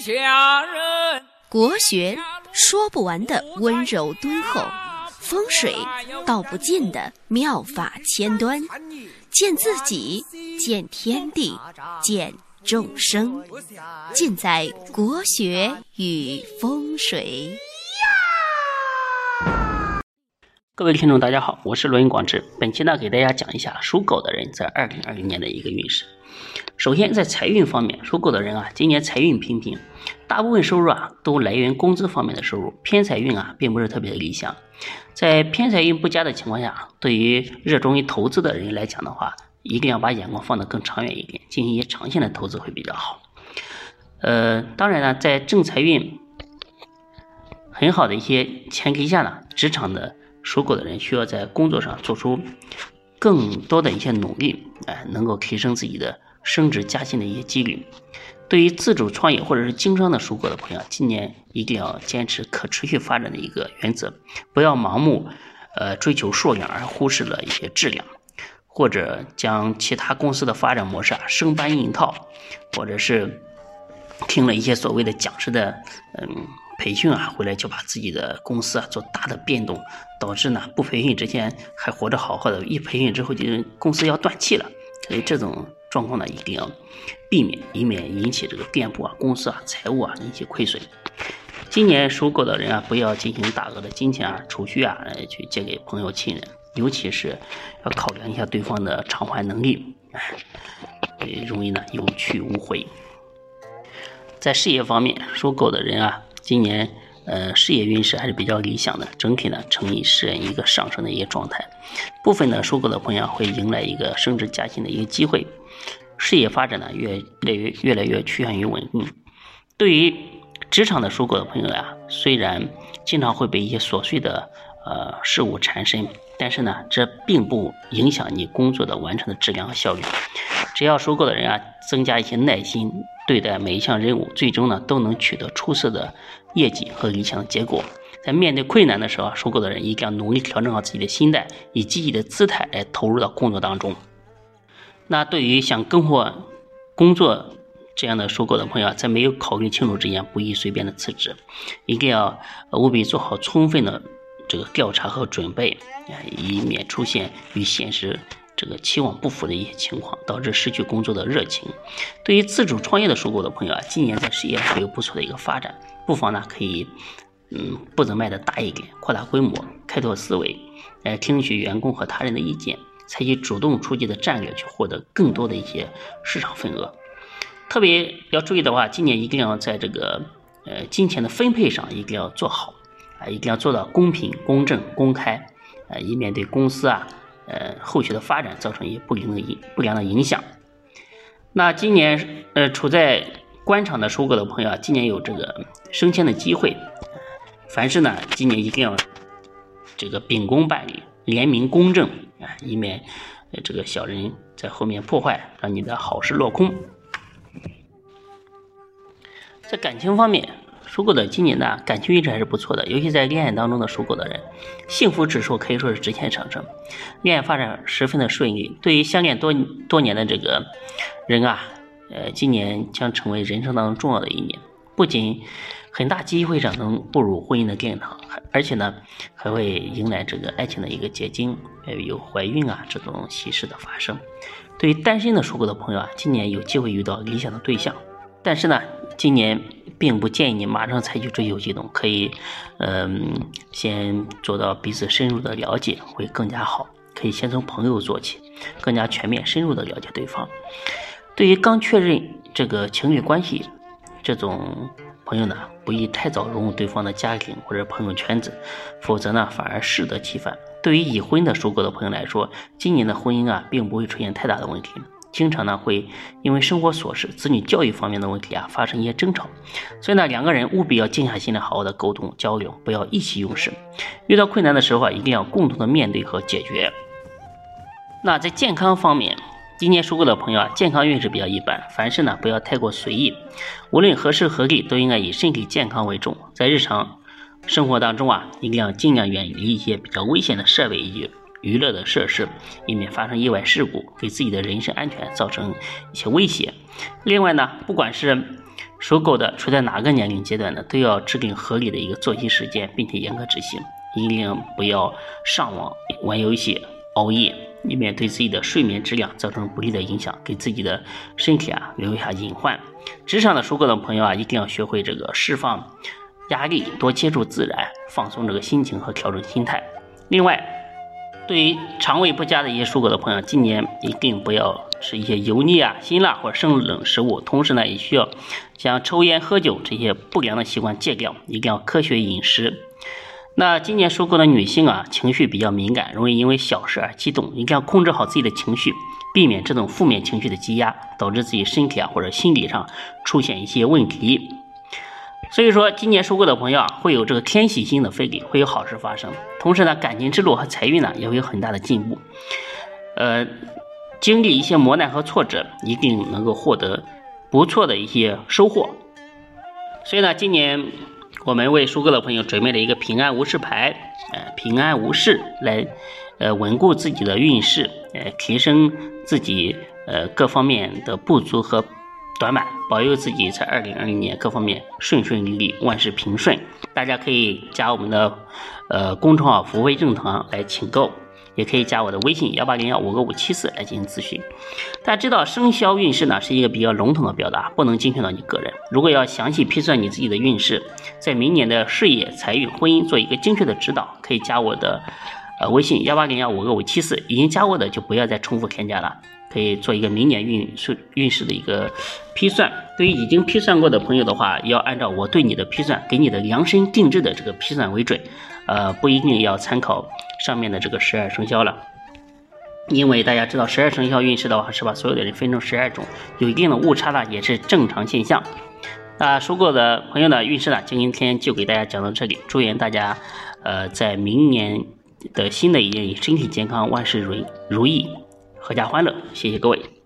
下人。国学说不完的温柔敦厚，风水道不尽的妙法千端，见自己，见天地，见众生，尽在国学与风水。各位听众，大家好，我是罗云广志。本期呢，给大家讲一下属狗的人在二零二零年的一个运势。首先，在财运方面，属狗的人啊，今年财运平平，大部分收入啊都来源工资方面的收入，偏财运啊并不是特别的理想。在偏财运不佳的情况下，对于热衷于投资的人来讲的话，一定要把眼光放得更长远一点，进行一些长线的投资会比较好。呃，当然呢，在正财运很好的一些前提下呢，职场的。属狗的人需要在工作上做出更多的一些努力，哎，能够提升自己的升职加薪的一些几率。对于自主创业或者是经商的属狗的朋友，今年一定要坚持可持续发展的一个原则，不要盲目呃追求数量而忽视了一些质量，或者将其他公司的发展模式啊生搬硬套，或者是听了一些所谓的讲师的嗯。培训啊，回来就把自己的公司啊做大的变动，导致呢不培训之前还活着好好的，一培训之后就公司要断气了。所以这种状况呢一定要避免，以免引起这个店铺啊、公司啊、财务啊引起亏损。今年属狗的人啊，不要进行大额的金钱啊储蓄啊去借给朋友亲人，尤其是要考量一下对方的偿还能力，哎，容易呢有去无回。在事业方面，属狗的人啊。今年，呃，事业运势还是比较理想的，整体呢呈现是一个上升的一个状态。部分的收狗的朋友会迎来一个升职加薪的一个机会，事业发展呢越来越越来越趋向于稳定。对于职场的收狗的朋友呀，虽然经常会被一些琐碎的呃事物缠身，但是呢，这并不影响你工作的完成的质量和效率。只要收购的人啊，增加一些耐心。对待每一项任务，最终呢都能取得出色的业绩和理想的结果。在面对困难的时候，收购的人一定要努力调整好自己的心态，以积极的姿态来投入到工作当中。那对于想更换工作这样的收购的朋友，在没有考虑清楚之前，不宜随便的辞职，一定要务必做好充分的这个调查和准备，以免出现与现实。这个期望不符的一些情况，导致失去工作的热情。对于自主创业的属狗的朋友啊，今年在事业上有不错的一个发展，不妨呢可以，嗯，步子迈的大一点，扩大规模，开拓思维，来听取员工和他人的意见，采取主动出击的战略，去获得更多的一些市场份额。特别要注意的话，今年一定要在这个呃金钱的分配上一定要做好啊，一定要做到公平、公正、公开啊，以免对公司啊。呃，后续的发展造成一些不良的影不良的影响。那今年呃处在官场的属狗的朋友啊，今年有这个升迁的机会。凡事呢，今年一定要这个秉公办理，廉明公正啊，以免这个小人在后面破坏，让你的好事落空。在感情方面。属狗的今年呢，感情运势还是不错的，尤其在恋爱当中的属狗的人，幸福指数可以说是直线上升，恋爱发展十分的顺利。对于相恋多多年的这个人啊，呃，今年将成为人生当中重要的一年，不仅很大机会上能步入婚姻的殿堂，而且呢，还会迎来这个爱情的一个结晶，还有怀孕啊这种喜事的发生。对于单身的属狗的朋友啊，今年有机会遇到理想的对象，但是呢，今年。并不建议你马上采取追求行动，可以，嗯，先做到彼此深入的了解会更加好。可以先从朋友做起，更加全面深入的了解对方。对于刚确认这个情侣关系这种朋友呢，不宜太早融入对方的家庭或者朋友圈子，否则呢反而适得其反。对于已婚的属狗的朋友来说，今年的婚姻啊，并不会出现太大的问题。经常呢会因为生活琐事、子女教育方面的问题啊发生一些争吵，所以呢两个人务必要静下心来好好的沟通交流，不要意气用事。遇到困难的时候啊一定要共同的面对和解决。那在健康方面，今年属狗的朋友啊健康运势比较一般，凡事呢不要太过随意，无论何时何地都应该以身体健康为重。在日常生活当中啊一定要尽量远离一些比较危险的设备以及。娱乐的设施，以免发生意外事故，给自己的人身安全造成一些威胁。另外呢，不管是属狗的处在哪个年龄阶段呢，都要制定合理的一个作息时间，并且严格执行，一定不要上网玩游戏、熬夜，以免对自己的睡眠质量造成不利的影响，给自己的身体啊留下隐患。职场的属狗的朋友啊，一定要学会这个释放压力，多接触自然，放松这个心情和调整心态。另外，对于肠胃不佳的一些属狗的朋友，今年一定不要吃一些油腻啊、辛辣或者生冷食物。同时呢，也需要将抽烟、喝酒这些不良的习惯戒掉，一定要科学饮食。那今年属狗的女性啊，情绪比较敏感，容易因为小事而激动，一定要控制好自己的情绪，避免这种负面情绪的积压，导致自己身体啊或者心理上出现一些问题。所以说，今年属狗的朋友啊，会有这个天喜星的飞利，会有好事发生。同时呢，感情之路和财运呢，也会有很大的进步。呃，经历一些磨难和挫折，一定能够获得不错的一些收获。所以呢，今年我们为属狗的朋友准备了一个平安无事牌，呃，平安无事来，呃，稳固自己的运势，呃，提升自己呃各方面的不足和。短板，保佑自己在二零二零年各方面顺顺利利，万事平顺。大家可以加我们的呃公众号“福慧正堂”来请购，也可以加我的微信幺八零幺五个五七四来进行咨询。大家知道生肖运势呢是一个比较笼统的表达，不能精确到你个人。如果要详细批算你自己的运势，在明年的事业、财运、婚姻做一个精确的指导，可以加我的呃微信幺八零幺五个五七四。已经加过的就不要再重复添加了。可以做一个明年运势运势的一个批算。对于已经批算过的朋友的话，要按照我对你的批算，给你的量身定制的这个批算为准，呃，不一定要参考上面的这个十二生肖了。因为大家知道，十二生肖运势的话，是把所有的人分成十二种，有一定的误差呢，也是正常现象。那说过的朋友呢，运势呢，今天就给大家讲到这里。祝愿大家，呃，在明年的新的一年里，身体健康，万事如如意。阖家欢乐，谢谢各位。